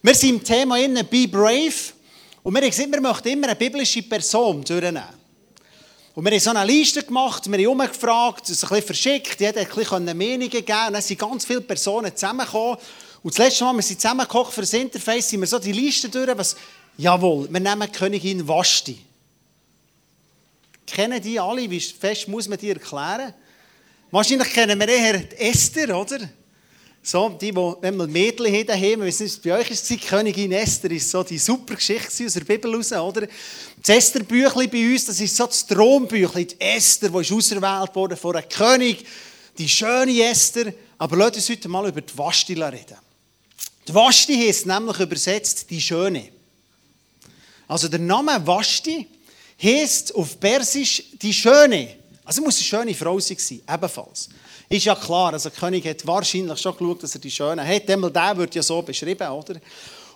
Wir sind im Thema innen Be Brave und wir haben gesagt, wir möchten immer eine biblische Person durchnehmen. Und wir haben so eine Liste gemacht, wir haben umgefragt, es ein bisschen verschickt, jeder hat ein bisschen Meinungen gegeben und dann sind ganz viele Personen zusammengekommen. Und das letzte Mal, wir sind zusammengekocht für das Interface, sind wir so die Liste durch, was, jawohl, wir nehmen Königin Vashti. Kennen die alle? Wie fest muss man die erklären? Wahrscheinlich kennen wir eher Esther, oder? So, die, die, wenn man Mädchen haben daheim, wissen, bei euch ist die Königin Esther, ist so die super Geschichte aus der Bibel raus, oder? Das Esther-Büchlein bei uns, das ist so das Thronbüchlein, die Esther, die ist auserwählt wurde von einem König, die schöne Esther. Aber lasst uns heute mal über die Vashti reden. Die Vashti heisst nämlich übersetzt die Schöne. Also der Name Vashti heisst auf Persisch die Schöne. Also muss eine schöne Frau sein, ebenfalls. Ist ja klar, also der König hat wahrscheinlich schon geschaut, dass er die Schöne hat. Einmal der wird ja so beschrieben, oder?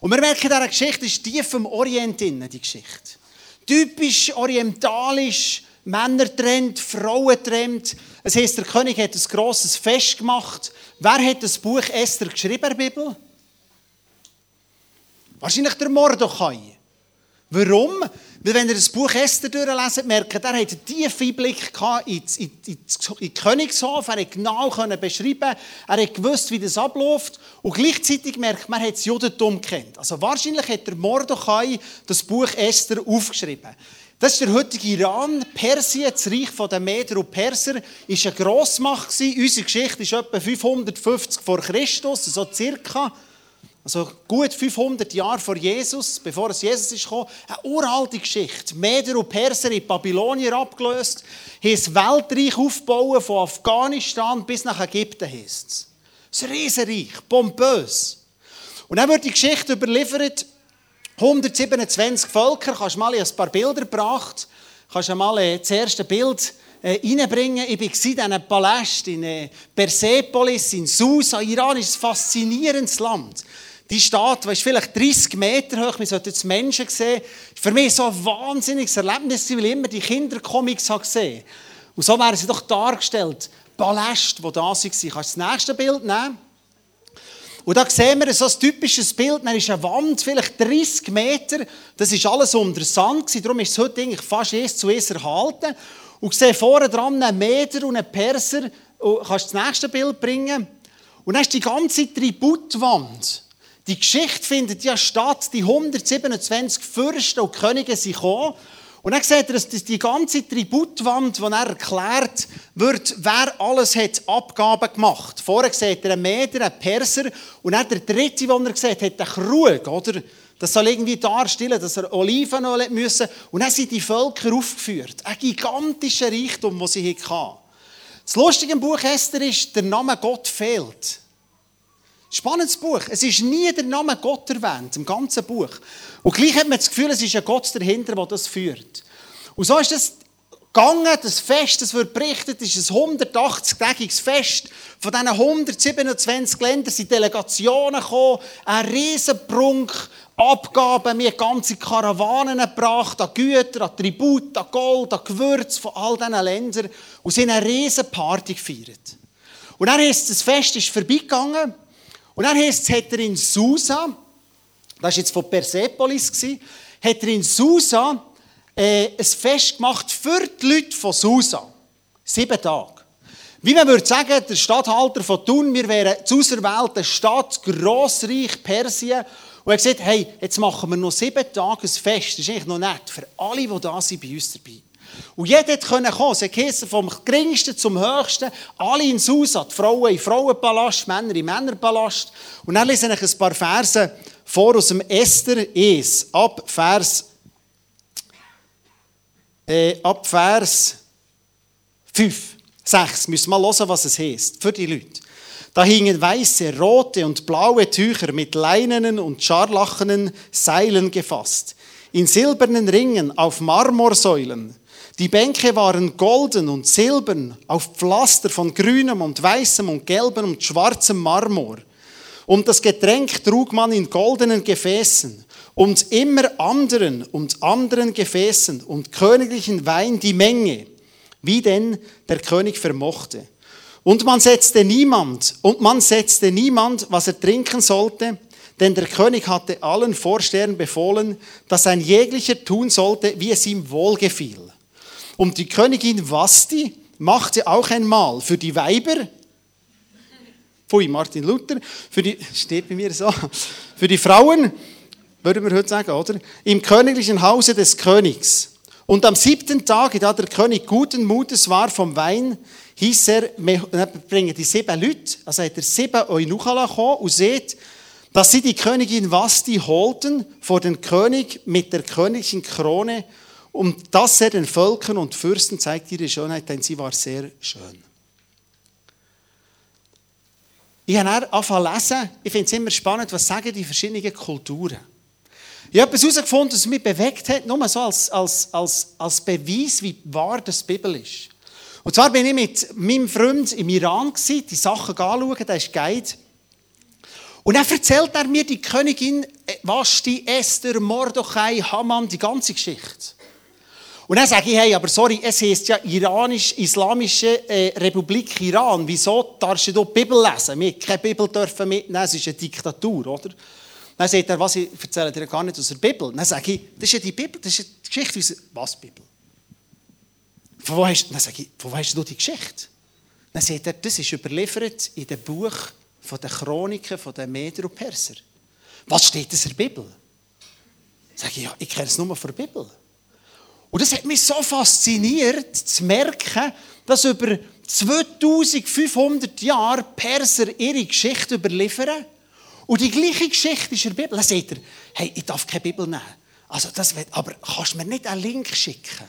Und wir merken, in dieser Geschichte ist tief im Orient drin, die Geschichte. Typisch orientalisch, Männertrend, Frauentrend. Es heisst, der König hat ein grosses Fest gemacht. Wer hat das Buch Esther geschrieben, der Bibel? Wahrscheinlich der Mordechai. Warum? Weil wenn ihr das Buch Esther durchlesen, merkt er hat einen tiefen Einblick in, in, in, in Königshof, er hat genau beschreiben, er gewusst, wie das abläuft und gleichzeitig merkt man, er hat das Judentum kennt. Also wahrscheinlich hat der Mordechai das Buch Esther aufgeschrieben. Das ist der heutige Iran. Persien, das Reich der Meder und Perser, war eine Grossmacht. Unsere Geschichte ist etwa 550 vor Christus, so circa. Also gut 500 Jahre vor Jesus, bevor es Jesus ist gekommen, eine uralte Geschichte. Meder und Perser in Babylonier abgelöst, haben ein Weltreich aufgebaut, von Afghanistan bis nach Ägypten heisst es. Das Riesenreich, pompös. Und dann wird die Geschichte überliefert, 127 Völker, kannst du mal ein paar Bilder gebracht, kannst du mal äh, das erste Bild äh, reinbringen. Ich war in diesem Palast in äh, Persepolis, in Susa. Iran ist ein faszinierendes Land. Die Stadt, die ist vielleicht 30 Meter hoch, man sollte jetzt Menschen sehen. Für mich so ein wahnsinniges Erlebnis, weil ich immer die Kindercomics gesehen Und so wären sie doch dargestellt. Paläste, die da waren. Kannst du das nächste Bild nehmen? Und da sehen wir so ein typisches Bild. Da ist eine Wand, vielleicht 30 Meter. Das ist alles unter Sand. Darum ist es heute eigentlich fast eins zu eins erhalten. Und sehe vorne dran einen Meter und einen Perser. Und kannst du das nächste Bild bringen? Und dann ist die ganze Tributwand. Die Geschichte findet ja statt, die 127 Fürsten und Könige sind gekommen. Und dann seht ihr, dass die ganze Tributwand, die er erklärt wird, wer alles hat Abgaben gemacht. Vorher seht ihr einen Meder, einen Perser und dann der dritte, den er sieht, hat einen Krug, oder? Das soll irgendwie darstellen, dass er Olivenöl müssen. Und dann sind die Völker aufgeführt. Ein gigantischer Reichtum, den sie hatten. Das Lustige im Buch Esther ist, der Name Gott fehlt. Spannendes Buch. Es ist nie der Name Gott erwähnt, im ganzen Buch. Und gleich hat man das Gefühl, es ist ein Gott dahinter, der das führt. Und so ist das gegangen, das Fest, das wird berichtet, ist ein 180-tägiges Fest. Von diesen 127 Ländern sind Delegationen gekommen, ein Riesenprunk, Abgaben, wir ganze Karawanen gebracht, an Güter, an Tribut, an Gold, an Gewürz von all diesen Ländern und sind eine Riesenparty gefeiert. Und dann ist das Fest ist vorbeigegangen und dann heisst es, hat er in Susa, das war jetzt von Persepolis, hat er in Susa äh, ein Fest gemacht für die Leute von Susa. Sieben Tage. Wie man würde sagen, der Statthalter von Thun, wir wären zu auserwählte Stadt, Grossreich Persien. Und er hat gesagt, hey, jetzt machen wir noch sieben Tage ein Fest. Das ist eigentlich noch nett für alle, die da sind, bei uns dabei. Und jeder konnte kommen. Es heisst, vom geringsten zum höchsten, alle in Susa, die Frauen im Frauenpalast, Männer im Männerpalast. Und dann lese ich ein paar Verse vor aus dem Esther 1, ab Vers, äh, ab Vers 5, 6. Müssen mal hören, was es heißt für die Leute. Da hingen weiße, rote und blaue Tücher mit leinenen und scharlachenen Seilen gefasst, in silbernen Ringen auf Marmorsäulen. Die Bänke waren golden und silbern auf Pflaster von grünem und weißem und gelbem und schwarzem Marmor. Und das Getränk trug man in goldenen Gefäßen und immer anderen und anderen Gefäßen und königlichen Wein die Menge, wie denn der König vermochte. Und man setzte niemand, und man setzte niemand, was er trinken sollte, denn der König hatte allen Vorstehern befohlen, dass ein jeglicher tun sollte, wie es ihm wohlgefiel. Und die Königin Vasti machte auch ein Mahl für die Weiber, Pfui, Martin Luther, für die, steht bei mir so, für die Frauen, würden wir heute sagen, oder? Im königlichen Hause des Königs. Und am siebten Tag, da der König guten Mutes war vom Wein, hieß er, bringen die sieben Leute, also hat er sieben Eunuchen kommen und seht, dass sie die Königin Vasti holten vor den König mit der königlichen Krone und dass er den Völkern und Fürsten zeigt ihre Schönheit, denn sie war sehr schön. Ich habe dann angefangen zu lesen, ich finde es immer spannend, was sagen die verschiedenen Kulturen. Ich habe etwas herausgefunden, das mich bewegt hat, nur so als, als, als, als Beweis, wie wahr das Bibel ist. Und zwar bin ich mit meinem Freund im Iran, gewesen, die Sachen anschauen, der ist Guide. Und dann erzählt er mir die Königin Vashti, Esther, Mordechai, Haman, die ganze Geschichte. Und dann sage ich, hey, aber sorry, es heißt ja Iranisch-Islamische äh, Republik Iran. Wieso darfst du die Bibel lesen? Wir keine Bibel dürfen mitnehmen, es ist eine Diktatur, oder? Dann sagt er, was, ich erzähle dir gar nicht aus der Bibel. Dann sage ich, das ist ja die Bibel, das ist die Geschichte. Was Bibel? Von wo hast, dann sage ich, von wo hast du die Geschichte? Dann sagt er, das ist überliefert in dem Buch von den Chroniken von den Meder und Perser. Was steht in der Bibel? Sage ich, ja, ich kenne es nur von der Bibel. Und das hat mich so fasziniert, zu merken, dass über 2500 Jahre Perser ihre Geschichte überliefern. Und die gleiche Geschichte ist in der Bibel. Dann sagt er, hey, ich darf keine Bibel nehmen. Also das wird, aber kannst du mir nicht einen Link schicken?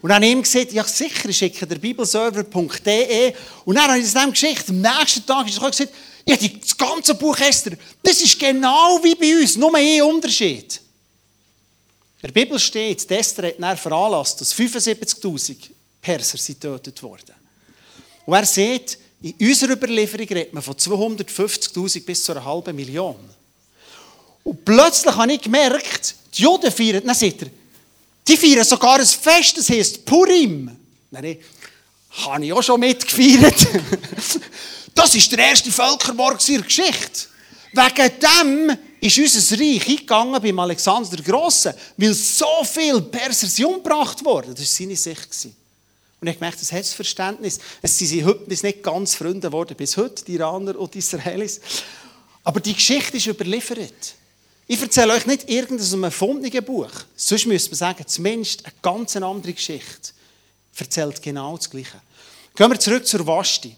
Und dann habe ich ihm gesagt, ja sicher, ich schicke der bibelserver.de. Und dann habe ich das geschickt. Am nächsten Tag ist er gesagt, ja, das ganze Buch Esther, das ist genau wie bei uns, nur ein Unterschied. In der Bibel steht, Esther hat dann veranlasst, dass 75.000 Perser getötet wurden. Und er sieht, in unserer Überlieferung redet man von 250.000 bis zu einer halben Million. Und plötzlich habe ich gemerkt, die Juden feiern, dann sagt er, die feiern sogar ein Fest, das heisst Purim. Dann habe ich auch schon mitgefeiert. das ist der erste Völkermord in der Geschichte. Wegen dem ist unser Reich eingegangen beim Alexander der Grossen, weil so viele Perser umgebracht wurden. Das war seine Sicht. Und ich merke, das hat das Verständnis. Es sind heute nicht ganz Freunde geworden, bis heute, die Iraner und die Israelis. Aber die Geschichte ist überliefert. Ich erzähle euch nicht irgendein erfundenes Buch. Sonst müsste man sagen, zumindest eine ganz andere Geschichte erzählt genau das Gleiche. Gehen wir zurück zur Vashti.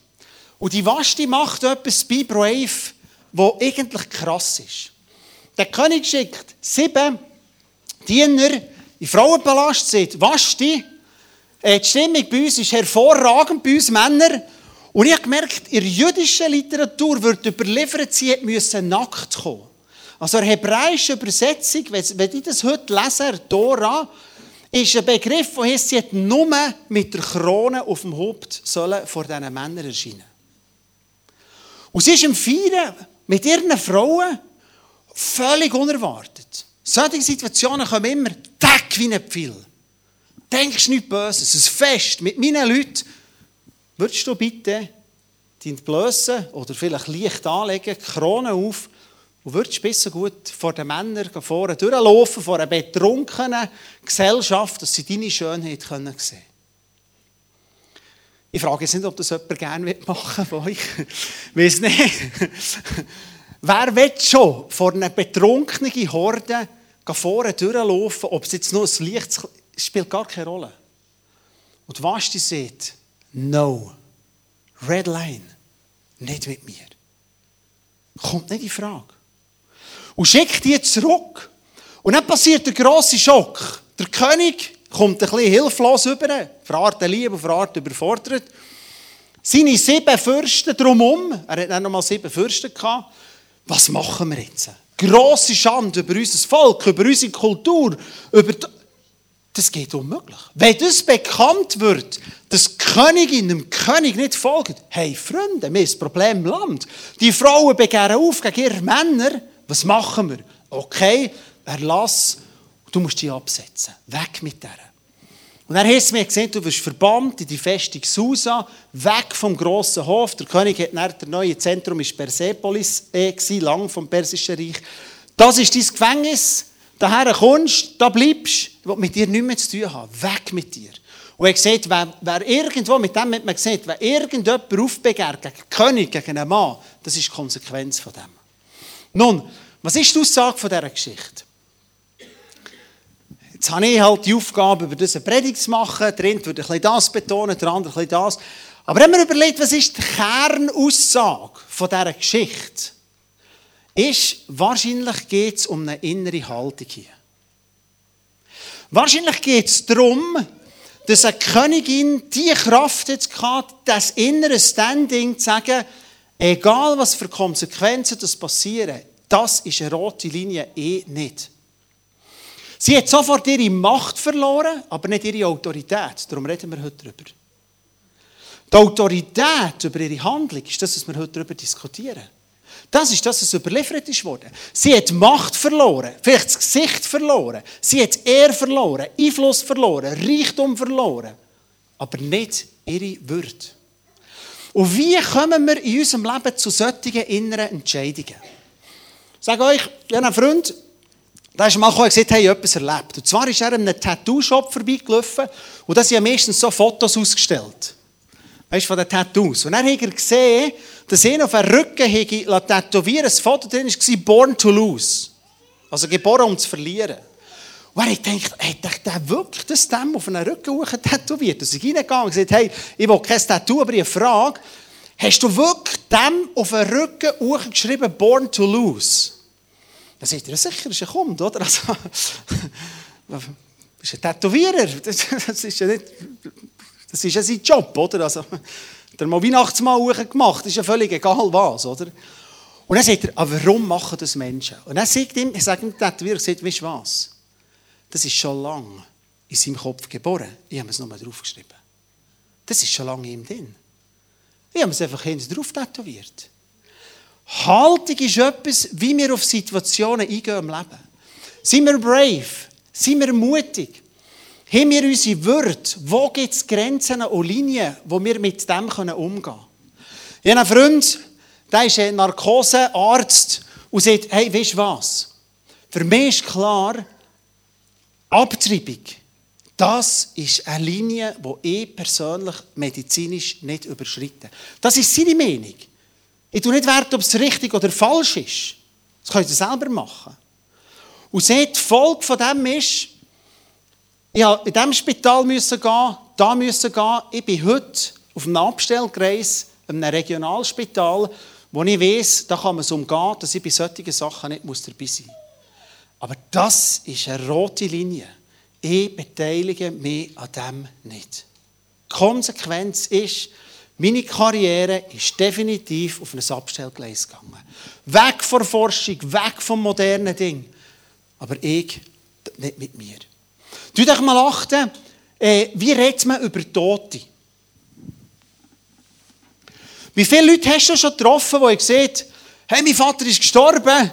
Und die Vashti macht etwas bei Brave, was eigentlich krass ist. Der König schickt sieben Diener in den Frauenpalast, sagt, Vashti, äh, die Stimmung bei uns ist hervorragend, bei uns Männer. Und ich habe gemerkt, in der jüdischen Literatur wird überliefert, sie müssen nackt kommen. Also eine hebräische Übersetzung, wenn ich das heute lese, Dora, ist ein Begriff, der heißt, sie hat nur mit der Krone auf dem Haupt sollen vor diesen Männern erscheinen. Und sie ist im Feiern mit ihren Frauen Völlig unerwartet. Solche Situationen kommen immer tack wie ein Pfeil. Denkst nichts Böses. Ein Fest mit meinen Leuten. Würdest du bitte deinen Blößen oder vielleicht leicht anlegen, die Krone auf und würdest besser gut vor den Männern vorne durchlaufen, vor einer betrunkenen Gesellschaft, dass sie deine Schönheit sehen können. Ich frage jetzt nicht, ob das jemand gerne machen will von euch. Weiß nicht. Wer will schon vor einer betrunkenen Horde vorne durchlaufen, ob es jetzt nur ein Licht spielt gar keine Rolle. Und was die sieht, no, red line, nicht mit mir. Kommt nicht in Frage. Und schickt die zurück. Und dann passiert der grosse Schock. Der König kommt ein bisschen hilflos über, verart Liebe, verart überfordert. Seine sieben Fürsten drumherum, er hat dann noch mal sieben Fürsten gehabt, was machen wir jetzt? Grosse Schande über unser Volk, über unsere Kultur, über das geht unmöglich. Wenn das bekannt wird, dass die Königin dem König nicht folgt, hey Freunde, wir haben ein Problem im Land. Die Frauen begehren auf gegen ihre Männer. Was machen wir? Okay, erlass, du musst die absetzen. Weg mit der. Und hast du mir gesehen, du wirst verbannt in die Festung Susa, weg vom grossen Hof. Der König hat dann, der neue Zentrum ist Persepolis, äh, lang vom Persischen Reich. Das ist dein Gefängnis. Daher kommst, da bleibst, ich will mit dir nichts mehr zu tun haben. Weg mit dir. Und er sieht, wer, wer irgendwo, mit dem hat man gesehen, wenn irgendjemand aufbegehrt gegen einen König, gegen einen Mann, das ist die Konsequenz von dem. Nun, was ist die Aussage von dieser Geschichte? Jetzt habe ich halt die Aufgabe, über diese Predigt zu machen. Der eine würde ein bisschen das betonen, der andere ein bisschen das. Aber wenn man überlegt, was ist die Kernaussage von dieser Geschichte, ist, wahrscheinlich geht es um eine innere Haltung hier. Wahrscheinlich geht es darum, dass eine Königin die Kraft jetzt hat, das innere Standing zu sagen, egal was für Konsequenzen das passieren, das ist eine rote Linie eh nicht. Sie hat sofort ihre Macht verloren, aber nicht ihre Autorität. Darum reden wir heute darüber. Die Autorität über ihre Handlung ist das, was wir heute darüber diskutieren. Das ist das, was überliefert ist worden. Sie hat Macht verloren, vielleicht das Gesicht verloren, sie hat Ehr verloren, Einfluss verloren, Reichtum verloren, aber nicht ihre Würde. Und wie kommen wir in unserem Leben zu solchen inneren Entscheidungen? Ich sage euch, ich habe einen Freund, der ist mal gekommen und gesagt, hey, ich habe etwas erlebt. Und zwar ist er in einem Tattoo-Shop vorbeigelaufen und da sind ja meistens so Fotos ausgestellt. Weißt du, von den Tattoos. Und dann hat er gesehen, dass er auf den Rücken tätowieren ein Foto drin war, born to lose. Also geboren, um zu verlieren. Und er hat gedacht, hat der wirklich das dem auf den Rücken tätowiert? Und ist reingegangen und gesagt, hey, ich will kein Tattoo, aber ich Frage. Hast du wirklich dem auf den Rücken geschrieben, born to lose? Dann sagt er, sicher, ist oder? Also, ist ein Tätowierer. Das ist ja nicht, das ist ja sein Job, oder? Also, der mal Weihnachtsmann gemacht, ist ja völlig egal was, oder? Und dann sagt er, aber warum machen das Menschen? Und dann sagt ihm, ich sage ihm, Tätowierer, sagt, weißt du was? Das ist schon lange in seinem Kopf geboren. Ich habe es nochmal draufgeschrieben. Das ist schon lange in ihm drin. Ich habe es einfach hinten drauf tätowiert. Haltung ist etwas, wie wir auf Situationen eingehen im Leben. Sind wir brave? Sind wir mutig? Haben wir unsere Würde? Wo gibt es Grenzen und Linien, wo wir mit dem umgehen können? Ich habe einen Freund, der ist ein Narkosearzt und sagt, hey, weißt du was? Für mich ist klar, Abtreibung, das ist eine Linie, die ich persönlich medizinisch nicht überschreite. Das ist seine Meinung. Ich tue nicht Wert, ob es richtig oder falsch ist. Das könnt ihr selber machen. Und seht, die Folge von dem ist, ich musste in diesem Spital gehen, da müssen gehen. Ich bin heute auf einem Abstellkreis, in einem Regionalspital, wo ich weiß, da kann man es umgehen, dass ich bei solchen Sachen nicht dabei sein muss. Aber das ist eine rote Linie. Ich beteilige mich an dem nicht. Die Konsequenz ist, meine Karriere ist definitiv auf ein Abstellgleis gegangen. Weg von Forschung, weg vom modernen Ding. Aber ich nicht mit mir. Du dich mal achten, äh, wie redet man über Tote? Wie viele Leute hast du schon getroffen, die gesagt hey, mein Vater ist gestorben,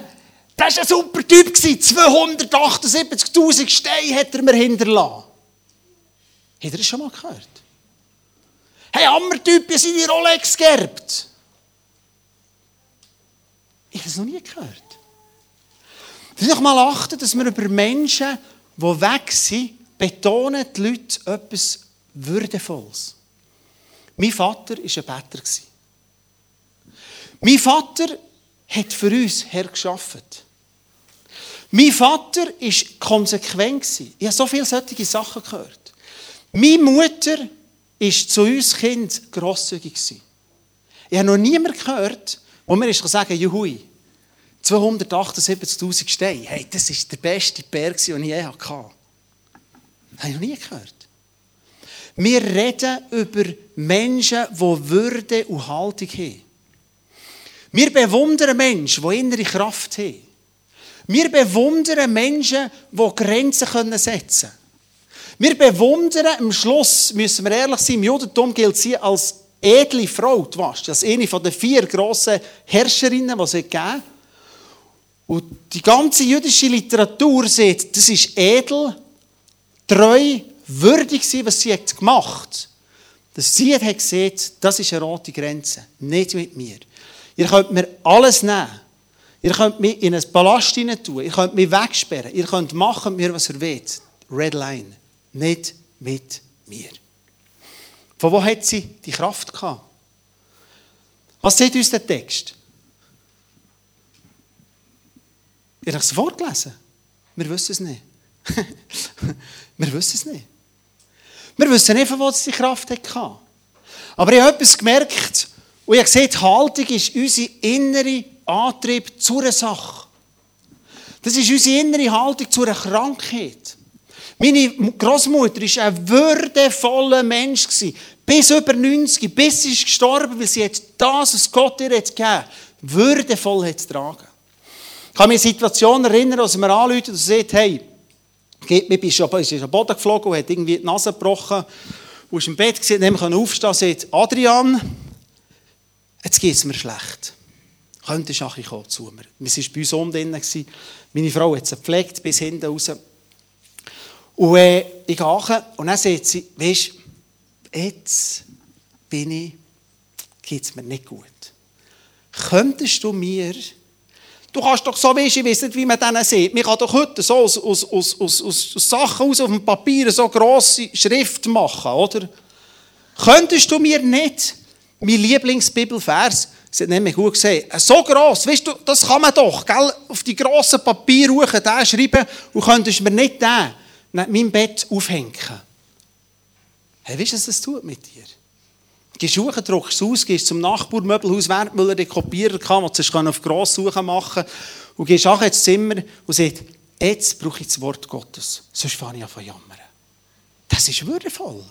das war ein super Typ, 278'000 Steine hat er mir hinterlassen. Habt ihr das schon mal gehört? Hey, Hammertypen sind die Rolex geerbt. Ich habe es noch nie gehört. Vielleicht mal achten, dass wir über Menschen, die weg sind, betonen die Leute etwas Würdevolles. Mein Vater war ein Better. Mein Vater hat für uns Herr geschaffen. Mein Vater war konsequent. Ich habe so viele solche Sachen gehört. Meine Mutter ist zu uns Kind grosszügig gewesen. Ich habe noch niemanden gehört, wo mir sagen Juhui, 278'000 Steine, hey, das ist der beste Berg, den ich je hatte. Das habe ich noch nie gehört. Wir reden über Menschen, die Würde und Haltung haben. Wir bewundern Menschen, die innere Kraft haben. Wir bewundern Menschen, die Grenzen setzen können. Wir bewundern, am Schluss, müssen wir ehrlich sein, im Judentum gilt sie als edle Frau, die Vashti, als eine den vier grossen Herrscherinnen, die es gegeben Und die ganze jüdische Literatur sagt, das ist edel, treu, würdig sein, was sie hat gemacht hat, dass sie hat gesehen, das ist eine rote Grenze. Nicht mit mir. Ihr könnt mir alles nehmen. Ihr könnt mich in ein Ballast hinein tun. Ihr könnt mich wegsperren. Ihr könnt machen mir, was ihr wollt. Red Line. Nicht mit mir. Von wo hat sie die Kraft gehabt? Was sagt uns der Text? Ihr habt es vorgelesen. Wir wissen es nicht. wir wissen es nicht. Wir wissen nicht, von wo sie die Kraft hatte. Aber ich habe etwas gemerkt und ich habe die Haltung ist unser innerer Antrieb zu einer Sache. Das ist unsere innere Haltung zu einer Krankheit. Meine Großmutter war ein würdevoller Mensch. Bis über 90, bis sie ist gestorben, weil sie hat das, was Gott ihr jetzt gegeben hat, würdevoll hat tragen. Ich kann mich an eine Situation erinnern, als mir anruft und sagt, hey, geht mir, bist den Boden geflogen und hat irgendwie die Nase gebrochen und ist im Bett gesehen, nicht mehr aufstehen und sagt, Adrian, jetzt geht es mir schlecht. Könntest du kommen zu mir? Wir waren bei uns unten. Meine Frau hat sie gepflegt, bis hinten raus. Und äh, ich gehe und dann sagt sie, weißt du, jetzt bin ich, geht es mir nicht gut. Könntest du mir Du kannst doch so, weißt, ich weiß nicht, wie man denen sieht. Man kann doch heute so aus, aus, aus, aus, aus Sachen aus auf dem Papier so grosse Schrift machen, oder? Könntest du mir nicht, mein Lieblingsbibelvers, sie hat nämlich gut gesehen, so gross, weißt du, das kann man doch, gell, auf die grossen Papiere den schreiben und könntest mir nicht den neben meinem Bett aufhängen. Hey, weißt du, was das tut mit dir? Gehst du druckst es aus, gehst zum Nachbarmöbelhaus Wertmüller, den Kopierer kann, den du auf Grosssuche machen und gehst auch ins Zimmer und sagst, jetzt brauche ich das Wort Gottes, sonst fange ich an zu jammern. Das ist würdevoll.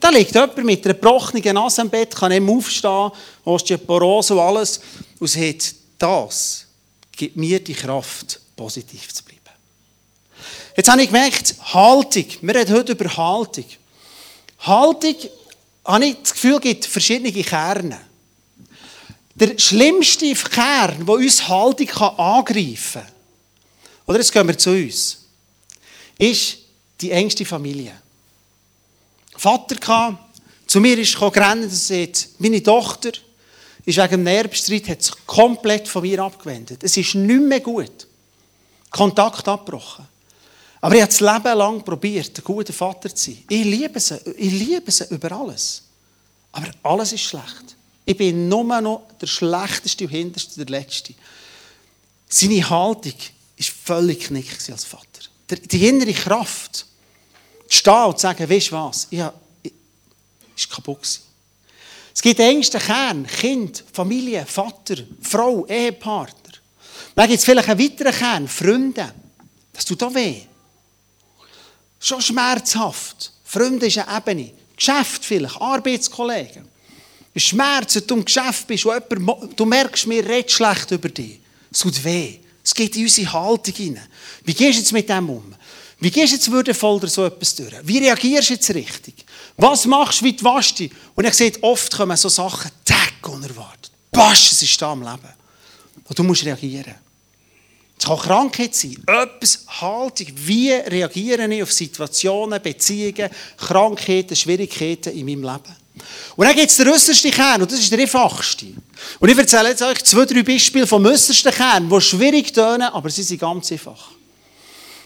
Da liegt jemand mit einer gebrochenen Nase im Bett, kann nicht aufstehen, Osteoporose und alles, und sagt, das gibt mir die Kraft, positiv zu bleiben. Jetzt habe ich gemerkt, Haltung. Wir reden heute über Haltung. Haltung habe ich das Gefühl, gibt verschiedene Kerne. Der schlimmste Kern, der uns Haltung angreifen kann, oder jetzt gehen wir zu uns, ist die engste Familie. Vater kam, zu mir ist gerannt und sagt, meine Tochter ist wegen dem Nervenstreit hat sich komplett von mir abgewendet. Es ist nicht mehr gut. Kontakt abgebrochen. Aber ich habe das Leben lang probiert, ein guter Vater zu sein. Ich liebe sie, ich liebe sie über alles. Aber alles ist schlecht. Ich bin nur noch der Schlechteste und Hinterste, der Letzte. Seine Haltung war völlig knick als Vater. Die innere Kraft, zu stehen und zu sagen, weißt du was, ich ich, ist kaputt. Es gibt engsten Kern, Kind, Familie, Vater, Frau, Ehepartner. Dann gibt es vielleicht einen weiteren Kern, Freunde. Das tut auch weh. Schon schmerzhaft. Freunde ist eine Ebene. Geschäft vielleicht, Arbeitskollegen. Schmerz, wenn du im Geschäft bist und jemand, du merkst, mir redet schlecht über dich. Es tut weh. Es geht in unsere Haltung hinein. Wie gehst du jetzt mit dem um? Wie gehst du jetzt würdevoll durch so etwas durch? Wie reagierst du jetzt richtig? Was machst du, wie du waschst dich? Und ich sehe, oft kommen so Sachen, tack, unerwartet. Basch, es ist da im Leben. Und du musst reagieren. Es kann Krankheit sein, etwas, Haltung, wie reagiere ich auf Situationen, Beziehungen, Krankheiten, Schwierigkeiten in meinem Leben. Und dann gibt es den äußersten Kern, und das ist der einfachste. Und ich erzähle jetzt euch zwei, drei Beispiele vom äußersten Kern, die schwierig tönen, aber sie sind ganz einfach.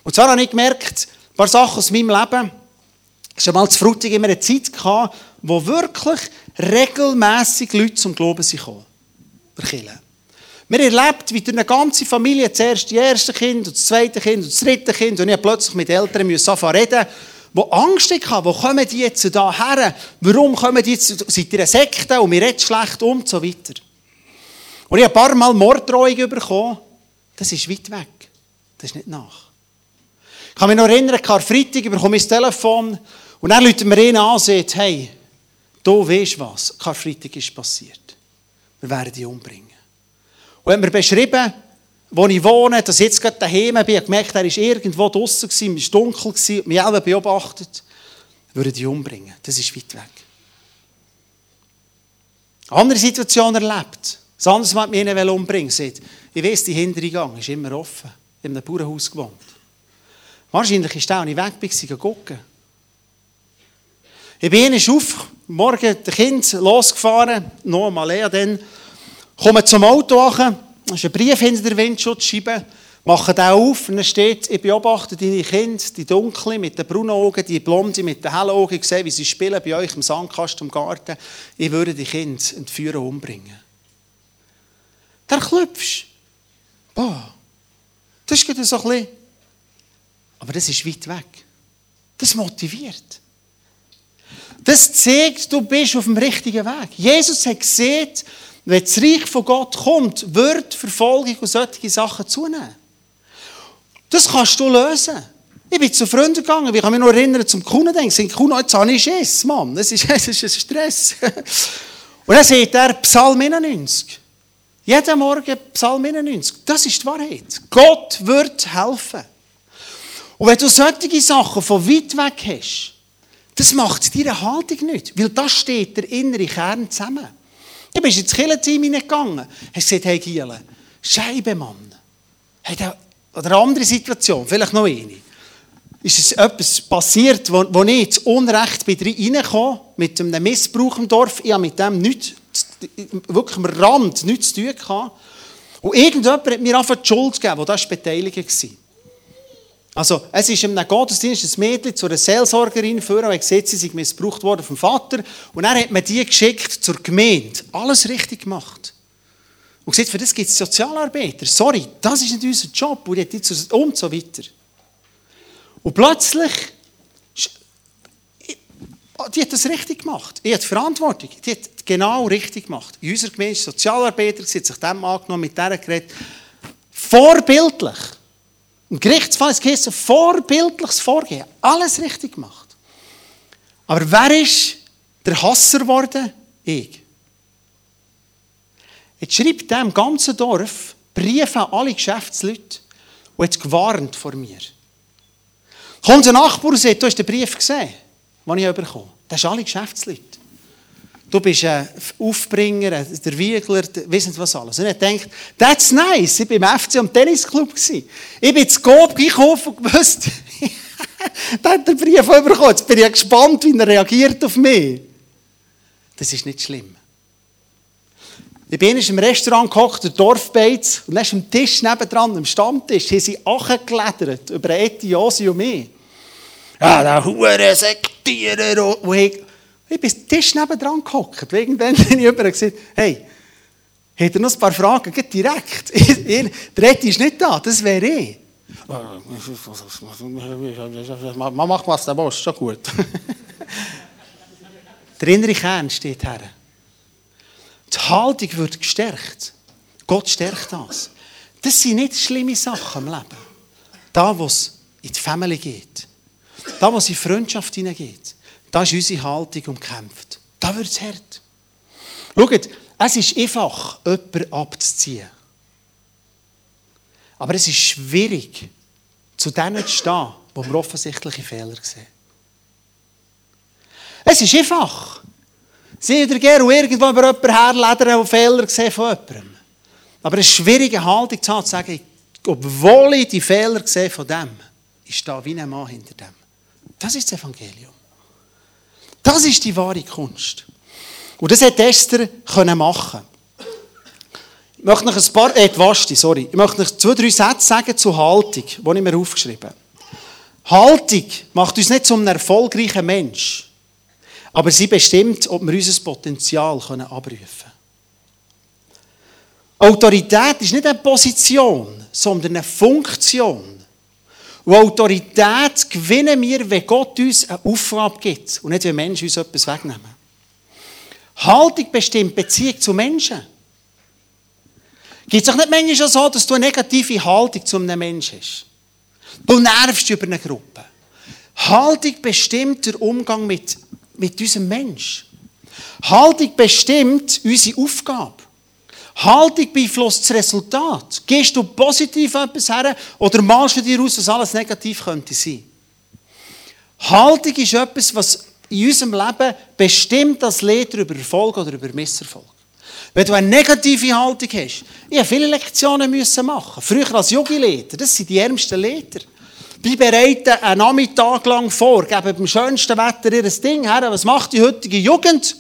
Und zwar habe ich gemerkt, ein paar Sachen aus meinem Leben, schon mal zu Frutig immer eine Zeit gehabt, wo wirklich regelmässig Leute zum Glauben sind gekommen. Wir erlebt, wie durch eine ganze Familie, zuerst das erste Kind, das zweite Kind und das dritte Kind, und ich plötzlich mit Eltern müssen reden, die Angst hatten, wo kommen die jetzt her? Warum kommen die jetzt, seid ihr eine Sekte und wir reden schlecht um und so weiter. Und ich habe ein paar Mal Morddrohung bekommen, das ist weit weg, das ist nicht nach. Ich kann mich noch erinnern, Karfreitag bekomme ich das Telefon und dann ruft mir einer an und sagt, hey, du weißt was, Karfreitag ist passiert. Wir werden dich umbringen. Und hat mir beschrieben, wo ich wohne, dass ich jetzt gerade daheim bin, ich gemerkt, er war irgendwo draußen, es war dunkel, mich selber beobachtet, würde ich umbringen. Das ist weit weg. Andere Situation erlebt. Das andere Mal mich einen umbringen sagt, ich weiss, die Hintereingang ist immer offen. Ich habe in einem Bauernhaus gewohnt. Wahrscheinlich ist der, als ich weg war, gucken. Ich bin auf, morgen das Kind losgefahren, noch Malea dann, komme zum Auto an, da ist ein Brief hinter der Windschutzscheibe, mache den auf und dann steht, ich beobachte deine Kinder, die dunklen mit den braunen Augen, die blonden mit den hellen Augen, ich sehe, wie sie spielen bei euch im Sandkasten im Garten. Ich würde die Kinder entführen und umbringen. Da klopfst Boah, das ist so ein bisschen, aber das ist weit weg. Das motiviert. Das zeigt, du bist auf dem richtigen Weg. Jesus hat gesehen, wenn das Reich von Gott kommt, wird Verfolgung und solche Sachen zunehmen. Das kannst du lösen. Ich bin zu Freunden gegangen, ich kann mich noch erinnern, zum Kunden denken, Kuno, jetzt habe ich Schiss, Mann, das ist, das ist ein Stress. Und dann sagt er, Psalm 91. Jeden Morgen Psalm 91. Das ist die Wahrheit. Gott wird helfen. Und wenn du solche Sachen von weit weg hast, das macht deine Haltung nicht, weil da steht der innere Kern zusammen. Du bist ins Killenteam hineingegangen, hast gesagt, hey Giele, Scheibemann. Hey, oder eine andere Situation, vielleicht noch eine. Ist es etwas passiert, wo, wo ich zu Unrecht bin reingekommen mit einem Missbrauch im Dorf? Ich habe mit dem nichts, wirklich am Rand nichts zu tun gehabt. Und irgendjemand hat mir einfach die Schuld gegeben, der da beteiligt war. Also, es ist einem Gottesdienst ein Mädchen zu einer Seelsorgerin führen, weil gesagt, sie sei missbraucht worden vom Vater. Und dann hat man die geschickt zur Gemeinde. Alles richtig gemacht. Und gesagt, für das gibt es Sozialarbeiter. Sorry, das ist nicht unser Job. Und, jetzt und so weiter. Und plötzlich, die hat das richtig gemacht. Ich hatte Verantwortung. Die hat genau richtig gemacht. In unserer Gemeinde Sozialarbeiter, sie hat sich dem angenommen, mit dieser geredet. Vorbildlich. Im Gerichtsfall ist es vorbildliches Vorgehen. Alles richtig gemacht. Aber wer ist der Hasser geworden? Ich. Jetzt schreibt im ganzen Dorf Briefe an alle Geschäftsleute und hat gewarnt vor mir. Kommt ein Nachbar und sagt, du hast den Brief gesehen, den ich bekommen Das sind alle Geschäftsleute. Du bist ein Aufbringer, der Wiegler, weiss nicht was alles. Und er denkt, that's nice, ich war im FC am Tennisclub. Ich bin zu Coop einkaufen und gewusst, da hat der Brief bekommen. Jetzt bin ich gespannt, wie er reagiert auf mich. Das ist nicht schlimm. Ich bin im Restaurant gekocht, der Dorfbeiz, und dann ist am Tisch nebendran, am Stammtisch, haben sie angeklettert über Etiosi und mich. Ja, der Hure Sektierer. Und ich, ich bin am Tisch nebendran gehockt. Irgendwann bin ich über und gesagt, hey, hat er noch ein paar Fragen? Geht direkt. der Eti ist nicht da, das wäre ich. Man macht was der Boss, schon gut. der innere Kern steht her. Die Haltung wird gestärkt. Gott stärkt das. Das sind nicht schlimme Sachen im Leben. Da, wo es in die Familie geht. Da, wo es in Freundschaft hineingeht. Da ist unsere Haltung umkämpft. Da wird es hart. Schaut, es ist einfach, jemanden abzuziehen. Aber es ist schwierig, zu denen zu stehen, wo wir offensichtliche Fehler sehen. Es ist einfach. Sie ihr gerne irgendwo über jemanden herledern und Fehler sehen von jemandem. Aber eine schwierige Haltung zu haben, zu sagen, obwohl ich die Fehler sehe von dem, ist da wie ein Mann hinter dem. Das ist das Evangelium. Das ist die wahre Kunst. Und das hat Esther können machen. Ich möchte noch ein paar, äh, Wasti, sorry. Ich möchte noch zwei, drei Sätze sagen zur Haltung, die ich mir aufgeschrieben habe. Haltung macht uns nicht zum erfolgreichen Mensch. Aber sie bestimmt, ob wir unser Potenzial abrufen können. Autorität ist nicht eine Position, sondern eine Funktion. Und Autorität gewinnen wir, wenn Gott uns eine Aufgabe gibt und nicht, wenn Menschen uns etwas wegnehmen. Haltung bestimmt Beziehung zu Menschen. Gibt es auch nicht manchmal so, dass du eine negative Haltung zu einem Menschen hast? Du nervst über eine Gruppe. Haltung bestimmt der Umgang mit mit unserem Mensch. Haltung bestimmt unsere Aufgabe. Haltung beeinflusst das Resultat. Gehst du positiv etwas her oder malst du dir aus, dass alles negativ könnte sein? Haltung ist etwas, was in unserem Leben bestimmt das Leder über Erfolg oder über Misserfolg. Wenn du eine negative Haltung hast, ich habe viele Lektionen machen. Früher als Yogi-Leder, das sind die ärmsten Leder. die bereiten einen Nachmittag lang vor, geben beim schönsten Wetter ihr Ding her. Was macht die heutige Jugend?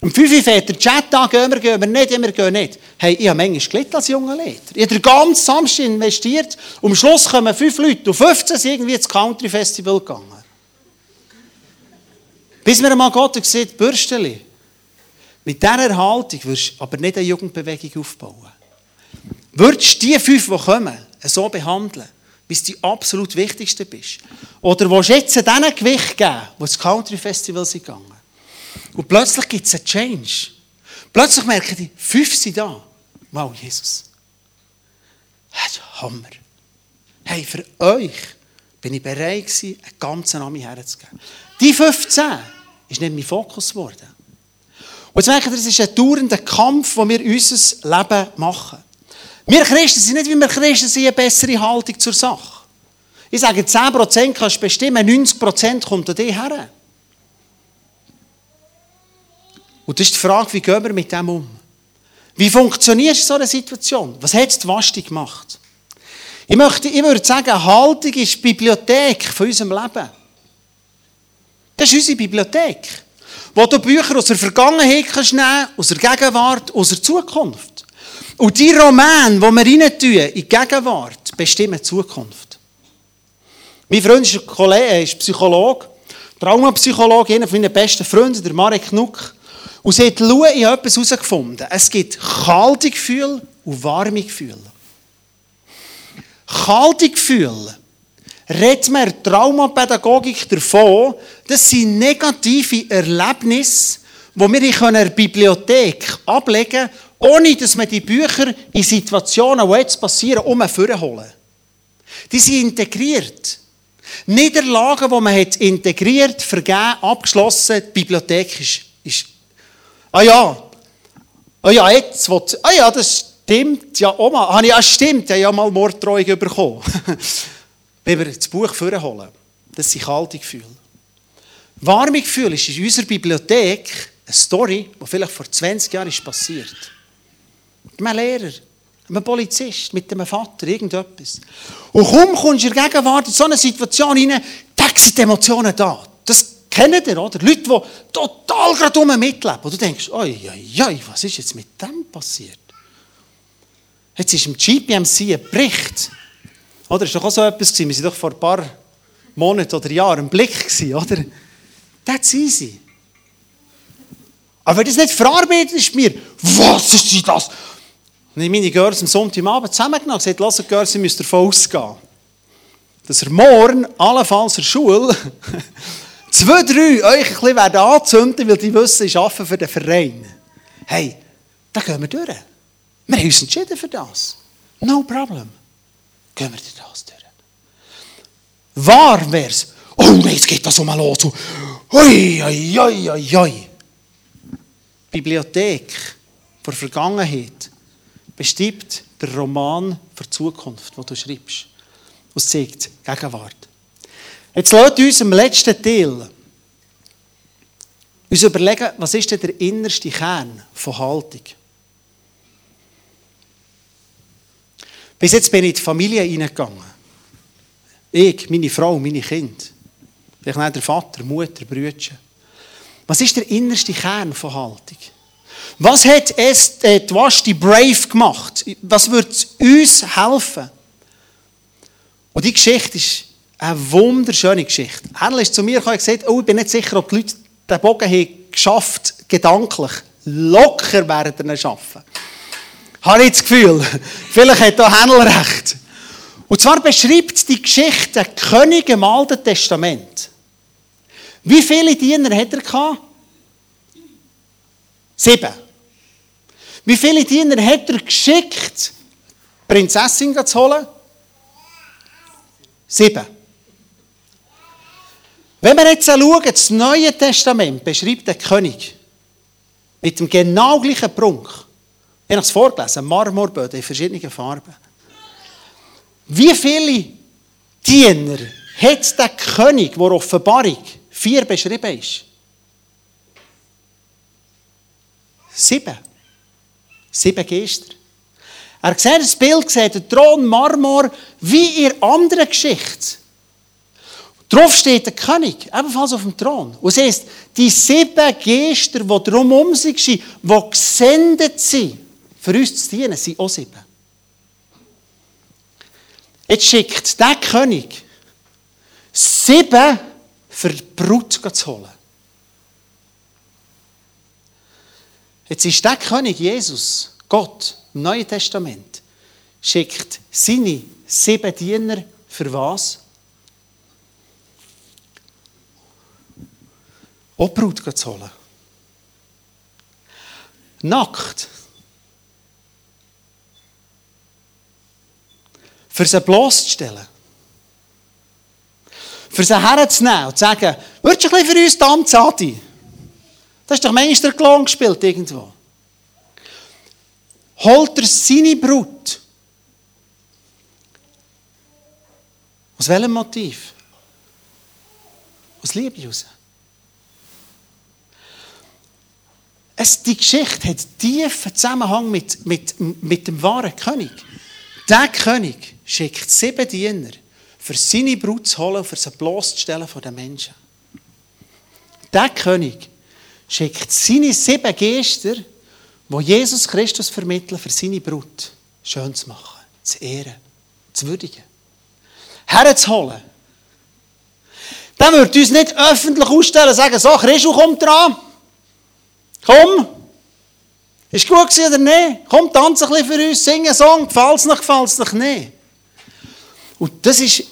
Um 5 Uhr fährt der Chat an, gehen wir, gehen wir nicht, wir gehen nicht. Hey, ich habe manchmal gelitten als junger Leiter. Ich habe den ganzen Samstag investiert. Am Schluss kommen fünf Leute und 15 sind irgendwie ins Country Festival gegangen. Bis mir einmal Gott gesagt Bürsteli, mit dieser Haltung wirst du aber nicht eine Jugendbewegung aufbauen. Würdest du die fünf, die kommen, so behandeln, wie es die absolut wichtigste bist? Oder willst du jetzt denen Gewicht geben, die ins Country Festival sind gegangen? Und plötzlich gibt es einen Change. Plötzlich merken die, fünf sind da. Wow, Jesus. Das ist Hammer. Hey, für euch bin ich bereit gewesen, einen ganzen Namen herzugeben. Die 15 ist nicht mein Fokus geworden. Und jetzt merkt ihr, das ist ein dauernder Kampf, den wir unser Leben machen. Wir Christen sind nicht, wie wir Christen sind, eine bessere Haltung zur Sache. Ich sage, 10% kannst du bestimmen, 90% kommt an dich her. Und das ist die Frage, wie gehen wir mit dem um? Wie funktioniert so eine Situation? Was hat die Waste gemacht? Ich, möchte, ich würde sagen, Haltung ist die Bibliothek von unserem Leben. Das ist unsere Bibliothek, wo du Bücher aus der Vergangenheit kannst nehmen aus der Gegenwart, aus der Zukunft. Und die Romane, die wir rein in die Gegenwart, bestimmen die Zukunft. Mein Freund ist, Kollege, ist Psychologe, Traumapsychologe, einer meiner besten Freunde, der Marek Knuck. Und sie hat Lou in etwas herausgefunden. Es gibt kalte Gefühle und warme Gefühle. Kalte Gefühle redet man in Traumapädagogik davon, das sind negative Erlebnisse, die wir in der Bibliothek ablegen können, ohne dass wir die Bücher in Situationen, die jetzt passieren, umholen. Die sind integriert. Niederlagen, die man hat integriert, vergeben, abgeschlossen, die Bibliothek ist, ist Ah ja, ah ja, jetzt, ah ja, das stimmt, ja, Oma, ah, ja, stimmt, ich habe ja mal Morddrohung bekommen. Wenn wir das Buch vorholen, das sind kalte Gefühle. Warme Gefühle ist in unserer Bibliothek eine Story, die vielleicht vor 20 Jahren ist passiert. Mit einem Lehrer, mit einem Polizist, mit einem Vater, irgendetwas. Und kaum kommst du in der Gegenwart in so eine Situation rein, da sind die Emotionen da. Das Kennt ihr, oder? Leute, die total gerade um mitleben. Und du denkst, oi, oi, oi, was ist jetzt mit dem passiert? Jetzt ist im GPMC ein Bericht. Oder? War doch auch so etwas. Gewesen. Wir waren doch vor ein paar Monaten oder Jahren im Blick. Gewesen, oder? That's easy. Aber wenn das nicht verarbeitet ist mir, was ist das? Und ich meine Girls am Sonntagabend zusammengenommen und gesagt, lasst Girls, ihr müsst davon ausgehen, dass er morgen, allenfalls in der Schule, zwei, drei euch ein bisschen anzünden, weil die wissen, ich arbeite für den Verein. Hey, da gehen wir durch. Wir haben uns entschieden für das. No problem. Gehen wir durch das durch. Wahr wäre es. Oh, jetzt geht das um los. Ui, ui, ui, ui, ui. Bibliothek der Vergangenheit bestimmt der Roman für die Zukunft, den du schreibst. Und zeigt Gegenwart. Jetzt lasst uns im letzten Teil uns überlegen, was ist denn der innerste Kern von Haltung? Bis jetzt bin ich in die Familie hineingegangen. Ich, meine Frau, meine Kinder. Vielleicht nicht der Vater, Mutter, Brüder. Was ist der innerste Kern von Haltung? Was hat es äh, die Brave gemacht? Was wird uns helfen? Und die Geschichte ist eine wunderschöne Geschichte. Er ist zu mir gekommen und gesagt, oh, ich bin nicht sicher, ob die Leute den Bogen haben geschafft, gedanklich. Locker werden er schaffen. Habe ich das Gefühl. Vielleicht hat da Händel recht. Und zwar beschreibt die Geschichte den König im Alten Testament. Wie viele Diener hat er gehabt? Sieben. Wie viele Diener hat er geschickt, Prinzessin zu holen? Sieben. Wenn wir jetzt schauen, das Neue Testament beschreibt den König mit dem genau gleichen Prunk. Ich habe es vorgelesen, Marmorböden in verschiedenen Farben. Wie viele Diener hat der König, der Offenbarung vier beschrieben ist? Sieben. Sieben Geister. Er sieht das Bild, sieht den Thron Marmor, wie in anderen Geschichte. Drauf steht der König, ebenfalls auf dem Thron. Und es heißt, die sieben Geister, die drumherum sind, die gesendet sind, für uns zu dienen, sind auch sieben. Jetzt schickt der König sieben für die Brut zu holen. Jetzt ist der König Jesus, Gott, im Neuen Testament, schickt seine sieben Diener für was? Auch Brut zu holen. Nackt. Für sie bloßzustellen. Für sie herzunehmen und zu sagen, würdest du ein bisschen für uns tanzen, Adi? Das ist doch manchmal der Klon gespielt irgendwo. Holt er seine Brut. Aus welchem Motiv? Aus Liebe heraus. Es, die Geschichte hat tiefen Zusammenhang mit, mit, mit dem wahren König. Der König schickt sieben Diener, für seine Brut zu holen und für sie bloßzustellen von den Menschen. Der König schickt seine sieben Geister, die Jesus Christus vermitteln, für seine Brut schön zu machen, zu ehren, zu würdigen, herzuholen. Dann würde uns nicht öffentlich ausstellen und sagen, so, Christus kommt dran. Komm. Ist gut gewesen oder nicht? Komm, tanze ein bisschen für uns, sing einen Song. Gefällt es nicht, gefällt es nicht? Und das ist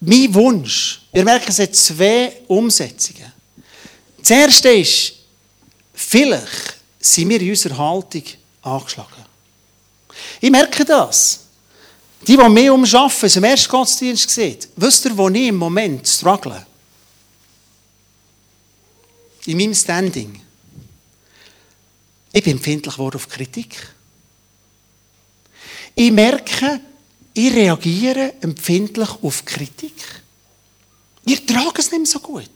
mein Wunsch. Ihr merkt, es hat zwei Umsetzungen. Das erste ist, vielleicht sind wir in unserer Haltung angeschlagen. Ich merke das. Die, die mich umschaffen, aus dem ersten Gottesdienst sehen, wisst ihr, wo ich im Moment struggle? In meinem Standing. Ich bin empfindlich geworden auf Kritik. Ich merke, ich reagiere empfindlich auf Kritik. Ich trage es nicht mehr so gut.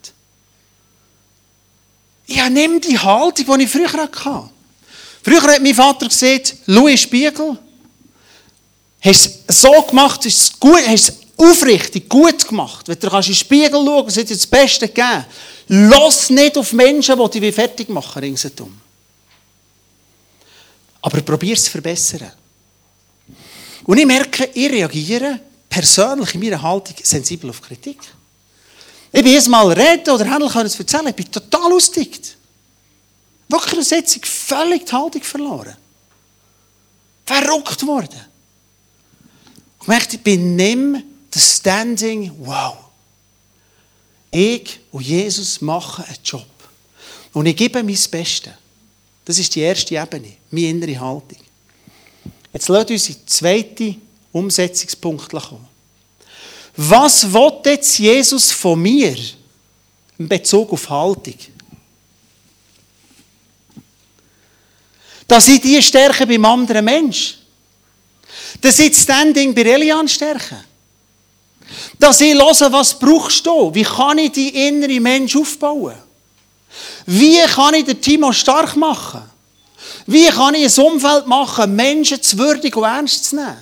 Ich nehme die Haltung, die ich früher hatte. Früher hat mein Vater gesagt, in Spiegel, hast es so gemacht, hast es, gut, hast es aufrichtig, gut gemacht. Wenn du in den Spiegel schauen es hat dir das Beste gegeben. Lass nicht auf Menschen, die dich fertig machen ringsherum. Aber probier es zu verbessern. Und ich merke, ich reagiere persönlich in meiner Haltung sensibel auf Kritik. Ich bin jedes Mal reden oder Händler können es erzählen, ich bin total ausgedickt. Wirklich eine Setzung völlig die Haltung verloren. Verrückt worden. Ich merke, ich bin nicht das Standing, wow. Ich und Jesus machen einen Job. Und ich gebe mein Bestes. Das ist die erste Ebene, meine innere Haltung. Jetzt lasst uns in den zweiten Umsetzungspunkt kommen. Was will jetzt Jesus von mir in Bezug auf Haltung? Dass ich die stärke beim anderen Mensch. Dass ich das Standing bei Elian stärke. Dass ich höre, was brauchst du? Wie kann ich die innere Mensch aufbauen? Wie kann ich den Timo stark machen? Wie kann ich ein Umfeld machen, Menschen zu würdig und ernst zu nehmen?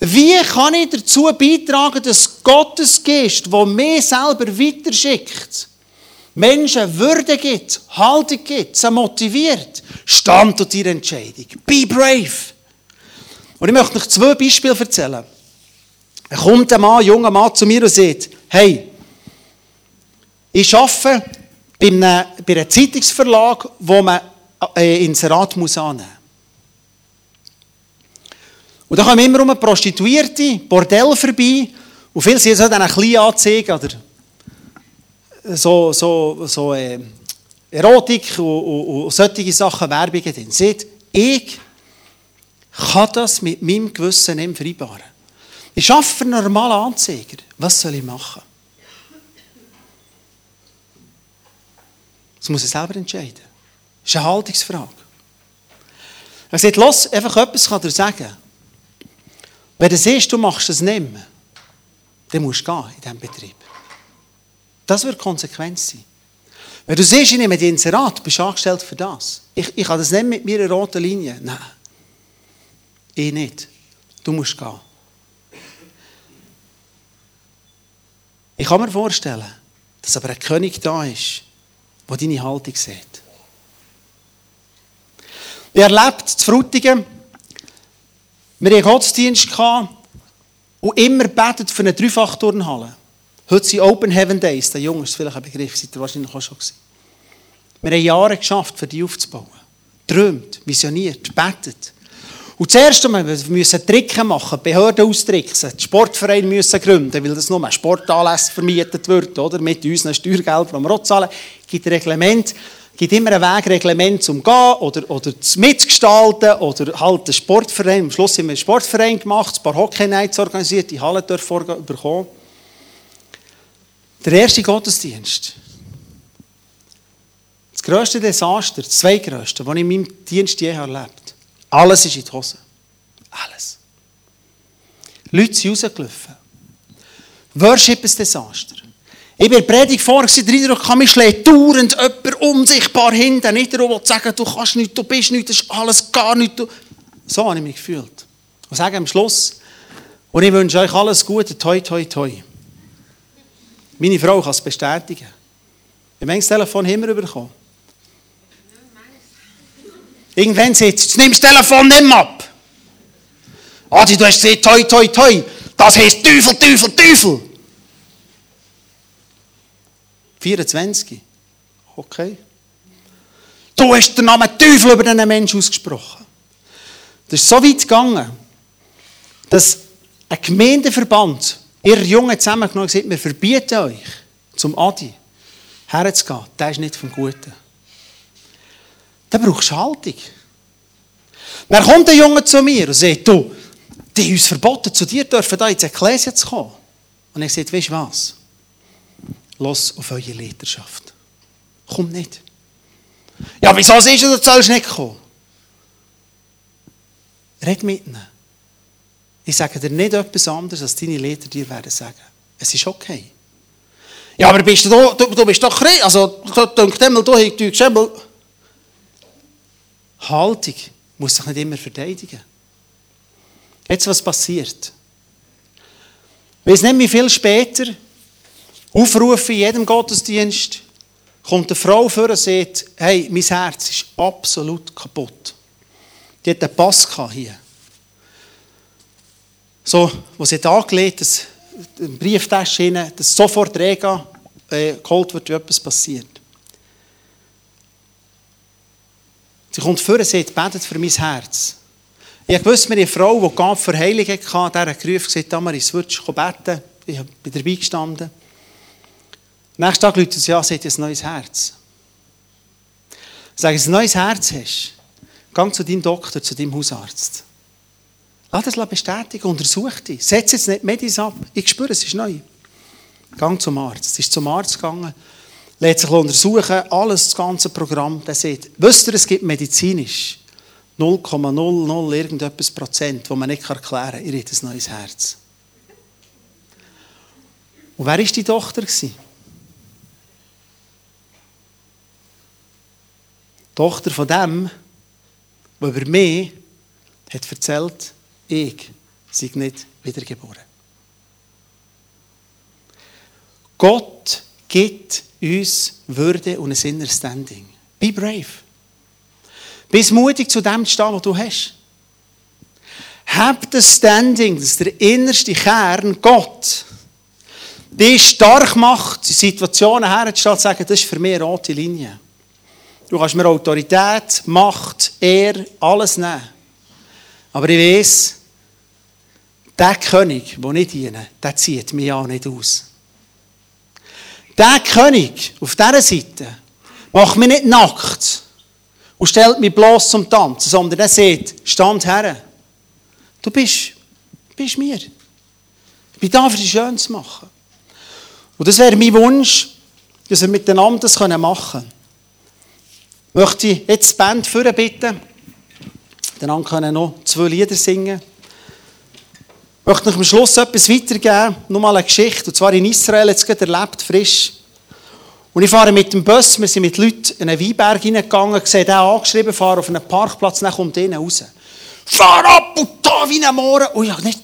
Wie kann ich dazu beitragen, dass Gottes Geist, der mich selber weiterschickt, Menschen Würde gibt, Haltung gibt, sie motiviert, stand durch ihre Entscheidung. Be brave. Und ich möchte euch zwei Beispiele erzählen. Da kommt ein Mann, ein junger Mann zu mir und sagt, hey, ich arbeite bei einem, bei einem Zeitungsverlag, wo man äh, Inserat muss annehmen. Und da kommen immer um Prostituierte, Bordell vorbei. Und viele sind so eine kleine Anzeige oder so, so, so äh, Erotik und, und, und solche Sachen, Werbungen drin. Seht, ich kann das mit meinem Gewissen nicht vereinbaren. Ich arbeite für einen normalen Anzeiger. Was soll ich machen? Das muss ich selber entscheiden. Das ist eine Haltungsfrage. Er sagt, lass einfach etwas kann dir sagen. Wenn du siehst, du machst es nicht mehr, dann musst du gehen in diesem Betrieb. Das wird Konsequenz sein. Wenn du siehst, ich nehme die Inserat, bist du angestellt für das. Ich, ich habe das nicht mit meiner roten Linie. Nein. Ich nicht. Du musst gehen. Ich kann mir vorstellen, dass aber ein König da ist, der deine Haltung sieht. Ich erlebt zu Frutigen, wir hatten Gottesdienst und immer betet für eine Dreifachturnhalle. Heute sind Open Heaven Days, der Junge ist vielleicht ein Begriff, seid ihr wahrscheinlich auch schon gewesen. Wir haben Jahre geschafft, für die aufzubauen. Träumt, visioniert, betet. Und zuerst einmal, wir müssen Tricken machen, Behörden austricksen, Sportvereine müssen gründen, weil das nur Sportanlässe vermietet wird, oder? Mit unseren Steuergeldern, die wir auch zahlen. Es gibt Reglement, gibt immer einen Weg, Reglement zum Gehen oder, oder mitgestalten oder halt einen Sportverein. Am Schluss haben wir einen Sportverein gemacht, ein paar Hockey-Nights organisiert, die Halle dürfen bekommen. Der erste Gottesdienst. Das grösste Desaster, das zweitgrößte, das ich in meinem Dienst je erlebt. Alles ist in die Hose. Alles. Leute sind rausgelaufen. Worship ist Desaster. Ich bin Predigt vor, der Eindruck, kann mich schlägt dauernd jemand unsichtbar hinten. Nicht der, der sagen, du kannst nichts, du bist nichts, das ist alles gar nichts. So habe ich mich gefühlt. Und sage am Schluss, und ich wünsche euch alles Gute, toi, toi, toi. Meine Frau kann es bestätigen. Wie manches Telefon haben wir bekommen? Irgendwann sagt sie, nimm das Telefon nicht mehr ab. Adi, du hast gesagt, toi, toi, toi. Das heißt Teufel, Teufel, Teufel. 24. Okay. Du hast den Namen Teufel über diesen Menschen ausgesprochen. Das ist so weit gegangen, dass ein Gemeindeverband ihre Jungen zusammengenommen gesagt, wir verbieten euch, zum Adi herzugehen. Der ist nicht vom Guten. Dann brauchst du Haltung. Dann kommt der Junge zu mir und sagt, du, die haben uns verboten, zu dir dürfen da ins Ekklesia zu kommen. Und ich sage, weißt du was? Los auf eure Leiterschaft. Komm nicht. Ja, wieso siehst du, du sollst nicht kommen? Red mit ihnen. Ich sage dir nicht etwas anderes, als deine Leiter dir werden sagen. Es ist okay. Ja, aber bist du, du, du bist doch Christ. Also, du denkst einmal, du hast. Haltung muss sich nicht immer verteidigen. Jetzt, was passiert? Ich nicht, wie viel später Aufrufe in jedem Gottesdienst kommt eine Frau vor und sagt, hey, mein Herz ist absolut kaputt. Die hat einen Pass hier. So, wo sie hat angelegt, dass eine Brieftasche hinein, dass sofort Rega äh, geholt wird, wenn etwas passiert. Sie kommt vor und sagt, betet für mein Herz. Ich wusste, mir eine Frau, die Gabe für Heilung hatte, der hat gerufen, gesagt, Damaris, würdest du beten? Ich bin dabei gestanden. Nächsten Tag läutet sie an, sagt, ein neues Herz. Sag, ein neues Herz hast, geh zu deinem Doktor, zu deinem Hausarzt. Lass das bestätigen, untersuch dich. Setz jetzt nicht Medis ab. Ich spüre, es ist neu. Gang zum Arzt. Sie ist zum Arzt gegangen, lässt sich untersuchen, alles, das ganze Programm. Der sagt, wisst ihr, es gibt medizinisch 0,00 irgendetwas Prozent, wo man nicht erklären kann, ihr habt ein neues Herz. Und wer war die Tochter? Die Tochter von dem, der über mich hat erzählt, ich sei nicht wiedergeboren. Gott gibt uns Würde und ein inneres Standing. Be brave. Bist mutig zu dem zu stehen, was du hast. Hab das Standing, dass der innerste Kern, Gott, dich stark macht, die Situationen herzustellen und sagen, das ist für mich eine rote Linie. Du kannst mir Autorität, Macht, Ehre, alles nehmen. Aber ich weiß, der König, der nicht diene, der zieht mich auch nicht aus. Der König auf dieser Seite macht mich nicht nackt und stellt mich bloß zum Tanzen, sondern er sagt, stand her. Du bist, bist mir. Ich bin da, für dich schön zu machen. Und das wäre mein Wunsch, dass wir miteinander das machen können. Ich möchte jetzt die Band führen bitten. Dann können noch zwei Lieder singen. Ich möchte euch am Schluss etwas weitergeben, nur mal eine Geschichte, und zwar in Israel, jetzt gerade erlebt, frisch. Und ich fahre mit dem Bus, wir sind mit Leuten in einen Weinberg hineingegangen, sehe den angeschrieben, fahre auf einen Parkplatz, dann kommt einer raus. fahr ab und da wie ein Mohren. Und ich habe nicht,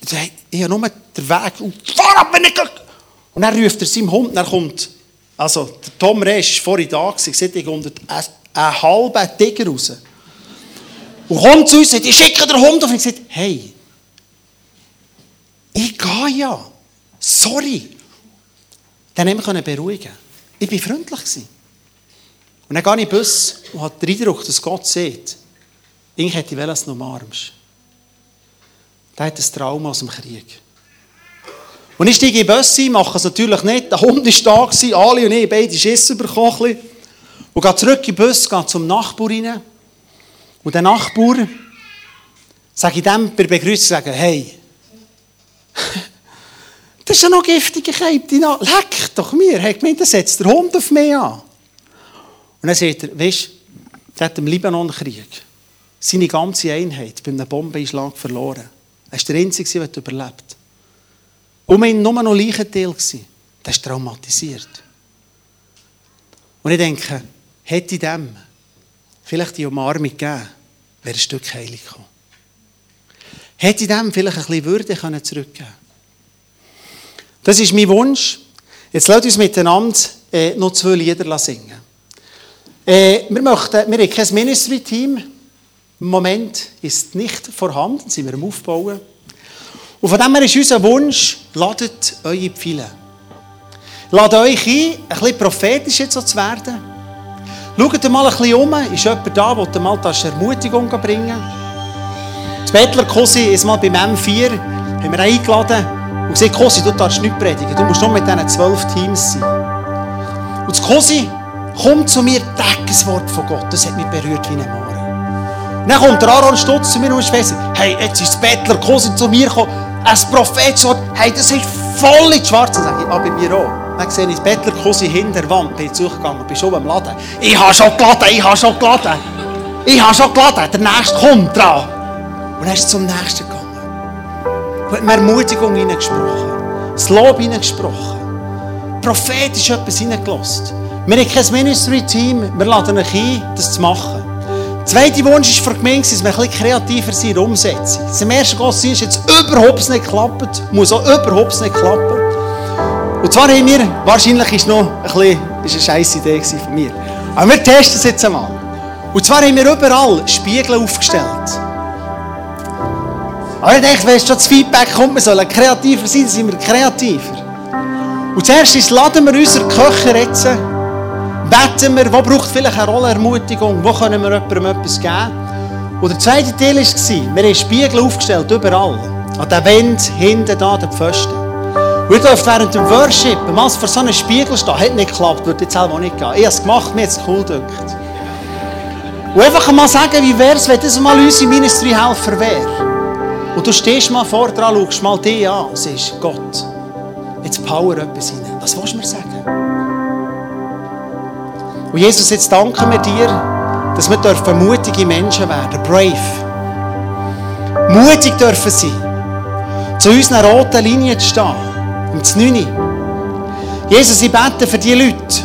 ich habe nur den Weg und fahr ab, wenn ich... Und dann ruft er seinem Hund, dann kommt, also der Tom Resch vorhin da, gewesen, sieht ich unter einen halben Tiger raus. Und kommt zu uns und sagt, ich schicke den Hund auf. Und ich sage, hey, ich gehe ja. Sorry. Dann konnte ich beruhigen. Ich war freundlich. Und dann gehe ich Bus und habe den Eindruck, dass Gott sieht, ich hätte es noch umarmst. Der hat ein Trauma aus dem Krieg. Und ich steige in den Bus ein, mache es natürlich nicht. Der Hund war da, alle und ich beide Schiss bekommen. Und gehe zurück in den Bus, gehe zum Nachbar rein. Und der Nachbar, sage ich dem bei der Begrüßung, hey, das ist ja noch giftige Kälte. Leck doch mir. Er hat gemeint, das setzt der Hund auf mich an. Und dann sagt er, weißt du, hat im Libanon-Krieg seine ganze Einheit bei einem Bombeneinschlag verloren. Er war der Einzige, der überlebt. Um ihn nur noch Leichenteil. Der ist traumatisiert. Und ich denke, hätte ich dem vielleicht die Umarmung gegeben, wäre ein Stück heilig gekommen. Hätte ich dem vielleicht ein bisschen Würde zurückgeben können. Das ist mein Wunsch. Jetzt lasst uns miteinander äh, noch zwei Lieder singen. Äh, wir, möchten, wir haben kein Ministry-Team. Im Moment ist nicht vorhanden, sind wir am Aufbauen. Und von dem her ist unser Wunsch, ladet eure Pfeile. Ladet euch ein, ein bisschen prophetisch jetzt zu werden. Schaut mal ein bisschen um, ist jemand da, der mal das Ermutigung bringen Das Bettler Kosi ist mal beim M4, haben wir eingeladen und gesagt, Kosi, du darfst nicht predigen, du musst nur mit diesen zwölf Teams sein. Und das Kosi kommt zu mir, ein Wort von Gott, das hat mich berührt wie ein. Und dann kommt der Aaron Stutz zu mir und sagt, hey, jetzt ist das Bettler Kosi zu mir gekommen, ein prophetisches Wort, hey, das ist voll in Schwarz. Dann sage ich, ah, bei mir auch. Dann sehe ich das Bettlerkusse hinter der Wand, bin zugegangen, bin schon am Laden. Ich habe schon geladen, ich habe schon geladen. Ich habe schon geladen, der Nächste kommt dran. Und dann ist zum Nächsten gegangen. Und hat Ermutigung hineingesprochen. Das Lob hineingesprochen. Prophetisch etwas hineingelassen. Wir haben kein Ministry-Team, wir laden euch ein, das zu machen. Der zweite Wunsch ist für die Gemeinde, dass wir ein bisschen kreativer sind in der Umsetzung. Im ersten Gottesdienst jetzt überhaupt nicht geklappt, muss auch überhaupt nicht klappen. Und zwar haben wir, wahrscheinlich ist noch ein bisschen, ist eine scheisse Idee von mir, aber wir testen es jetzt einmal. Und zwar haben wir überall Spiegel aufgestellt. Aber ich denke, wenn schon das Feedback kommt, wir sollen kreativer sein, sind wir kreativer. Und zuerst laden wir unsere Köche jetzt, beten wir, wo braucht vielleicht eine Rolle Ermutigung, wo können wir jemandem etwas geben. Und der zweite Teil war, wir haben Spiegel aufgestellt, überall. An den Wänden, hinten, da, den Pfosten. Ihr dürft während dem Worship mal vor so einem Spiegel stehen. Hat nicht geklappt, würde jetzt selber nicht gehen. Ich habe es gemacht, mir hat es cool gedacht. Und einfach mal sagen, wie wäre es, wenn das mal unsere Ministry-Helfer wäre. Und du stehst mal vor dran, schaust mal dich an und sagst, Gott, jetzt Power etwas rein. Was willst du mir sagen? Und Jesus, jetzt danken wir dir, dass wir dürfen mutige Menschen werden, brave. Mutig dürfen sein, zu unseren roten Linien zu stehen. Und das Neune. Jesus, ich bete für die Leute,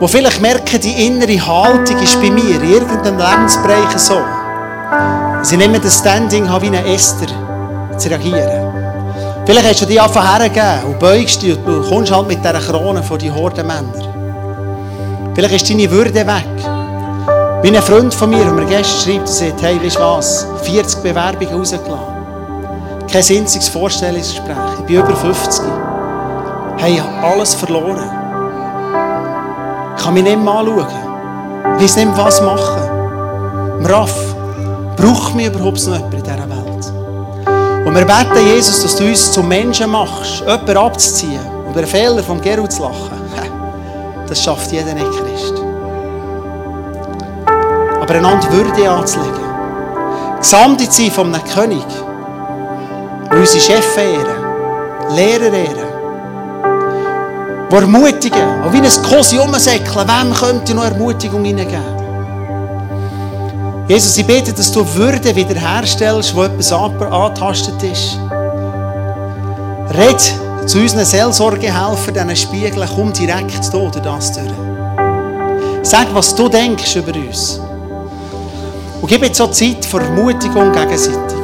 die vielleicht merken, die innere Haltung ist bei mir in irgendeinem Lebensbereich so. Sie nehmen das Standing wie eine Esther zu reagieren. Vielleicht hast du dich einfach hergegeben und beugst dich und kommst halt mit dieser Krone vor die Horde Männer. Vielleicht ist deine Würde weg. Wie ein Freund von mir, der mir gestern schreibt und sagt, hey, weißt du was, 40 Bewerbungen rausgelassen. Kein einziges Vorstellungsgespräch. Ich bin über 50 hey, ich habe alles verloren. Ich kann mich nicht mehr anschauen. Ich weiß nicht mehr, was machen. Raff, braucht mich überhaupt noch jemand in dieser Welt? Und wir beten, Jesus, dass du uns zum Menschen machst, jemanden abzuziehen und über Fehler von Gerut zu lachen. Das schafft jeder nicht Christ. Aber einander Würde anzulegen. Gesamte zu sein von einem König. Unsere Chefs ehren. Lehrer ehren die ermutigen, und wie ein Kosi umsäckeln, wem könnte noch Ermutigung hineingeben? Jesus, ich bete, dass du Würde wiederherstellst, wo etwas angetastet ist. Red zu unseren Seelsorgehelfern, diesen Spiegeln, komm direkt hier durch das durch. Sag, was du denkst über uns. Und gib jetzt so Zeit für Ermutigung gegenseitig.